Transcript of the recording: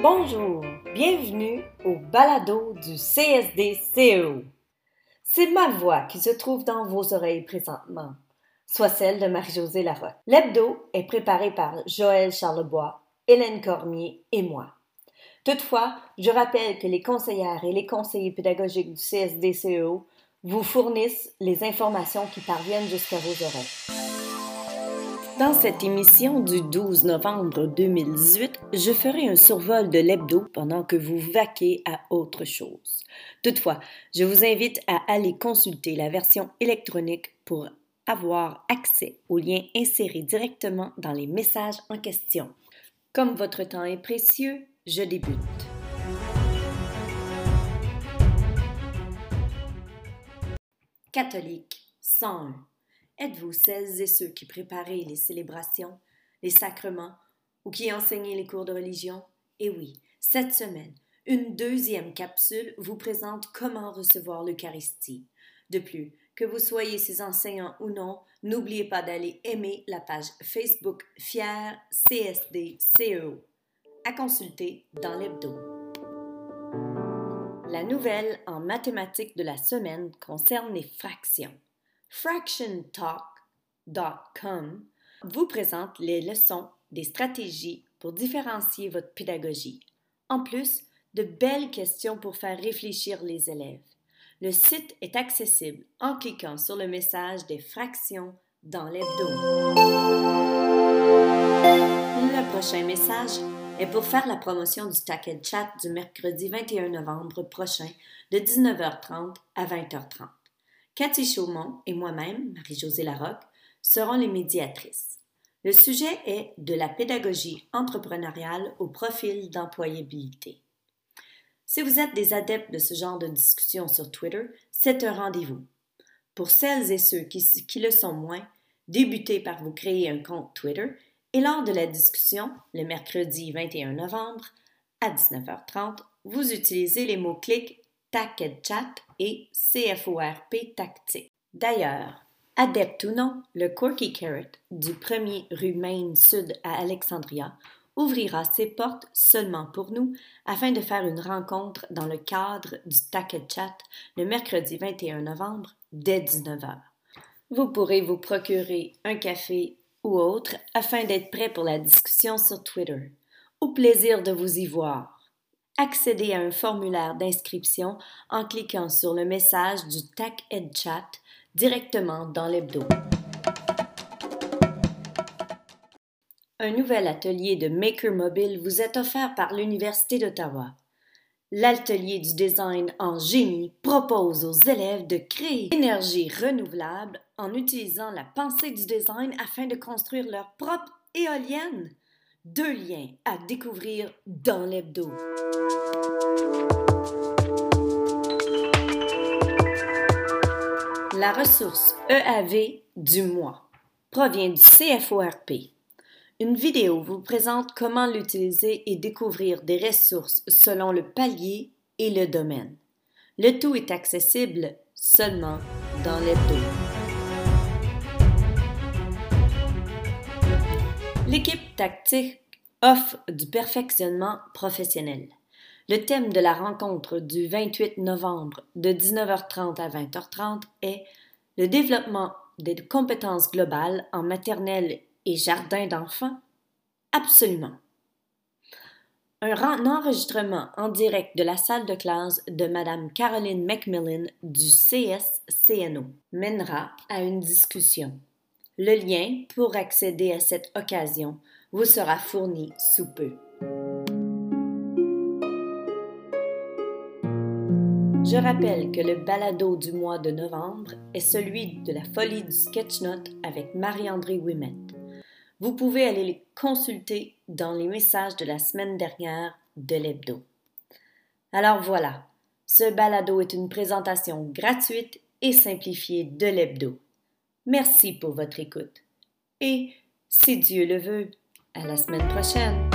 Bonjour, bienvenue au balado du CSD-CEO. C'est ma voix qui se trouve dans vos oreilles présentement, soit celle de Marie-Josée Larocque. L'hebdo est préparé par Joël Charlebois, Hélène Cormier et moi. Toutefois, je rappelle que les conseillères et les conseillers pédagogiques du CSD-CEO vous fournissent les informations qui parviennent jusqu'à vos oreilles. Dans cette émission du 12 novembre 2018, je ferai un survol de l'hebdo pendant que vous vaquez à autre chose. Toutefois, je vous invite à aller consulter la version électronique pour avoir accès aux liens insérés directement dans les messages en question. Comme votre temps est précieux, je débute. Catholique 101. Êtes-vous celles et ceux qui préparez les célébrations, les sacrements ou qui enseignez les cours de religion? Et oui, cette semaine, une deuxième capsule vous présente comment recevoir l'Eucharistie. De plus, que vous soyez ses enseignants ou non, n'oubliez pas d'aller aimer la page Facebook Fier CSD CEO. À consulter dans l'hebdo. La nouvelle en mathématiques de la semaine concerne les fractions. FractionTalk.com vous présente les leçons des stratégies pour différencier votre pédagogie. En plus, de belles questions pour faire réfléchir les élèves. Le site est accessible en cliquant sur le message des fractions dans l'hebdo. Le prochain message est pour faire la promotion du Tack Chat du mercredi 21 novembre prochain de 19h30 à 20h30. Cathy Chaumont et moi-même, Marie-Josée Larocque, serons les médiatrices. Le sujet est de la pédagogie entrepreneuriale au profil d'employabilité. Si vous êtes des adeptes de ce genre de discussion sur Twitter, c'est un rendez-vous. Pour celles et ceux qui, qui, le sont moins, débutez par vous créer un compte Twitter et lors de la discussion, le mercredi 21 novembre, à 19h30, vous utilisez les mots-clics TAC Chat et CFORP Tactique. D'ailleurs, adepte ou non, le Corky Carrot du 1er rue Main Sud à Alexandria ouvrira ses portes seulement pour nous afin de faire une rencontre dans le cadre du TAC Chat le mercredi 21 novembre dès 19h. Vous pourrez vous procurer un café ou autre afin d'être prêt pour la discussion sur Twitter. Au plaisir de vous y voir accéder à un formulaire d'inscription en cliquant sur le message du TAC Ed Chat directement dans l'hebdo. Un nouvel atelier de Maker Mobile vous est offert par l'Université d'Ottawa. L'atelier du design en génie propose aux élèves de créer énergie renouvelable en utilisant la pensée du design afin de construire leur propre éolienne. Deux liens à découvrir dans l'hebdo. La ressource EAV du mois provient du CFORP. Une vidéo vous présente comment l'utiliser et découvrir des ressources selon le palier et le domaine. Le tout est accessible seulement dans l'hebdo. L'équipe tactique offre du perfectionnement professionnel. Le thème de la rencontre du 28 novembre de 19h30 à 20h30 est le développement des compétences globales en maternelle et jardin d'enfants. Absolument. Un enregistrement en direct de la salle de classe de Mme Caroline Macmillan du CSCNO mènera à une discussion. Le lien pour accéder à cette occasion vous sera fourni sous peu. Je rappelle que le balado du mois de novembre est celui de la folie du sketchnote avec Marie-André Ouimet. Vous pouvez aller les consulter dans les messages de la semaine dernière de l'hebdo. Alors voilà, ce balado est une présentation gratuite et simplifiée de l'hebdo. Merci pour votre écoute. Et, si Dieu le veut, à la semaine prochaine.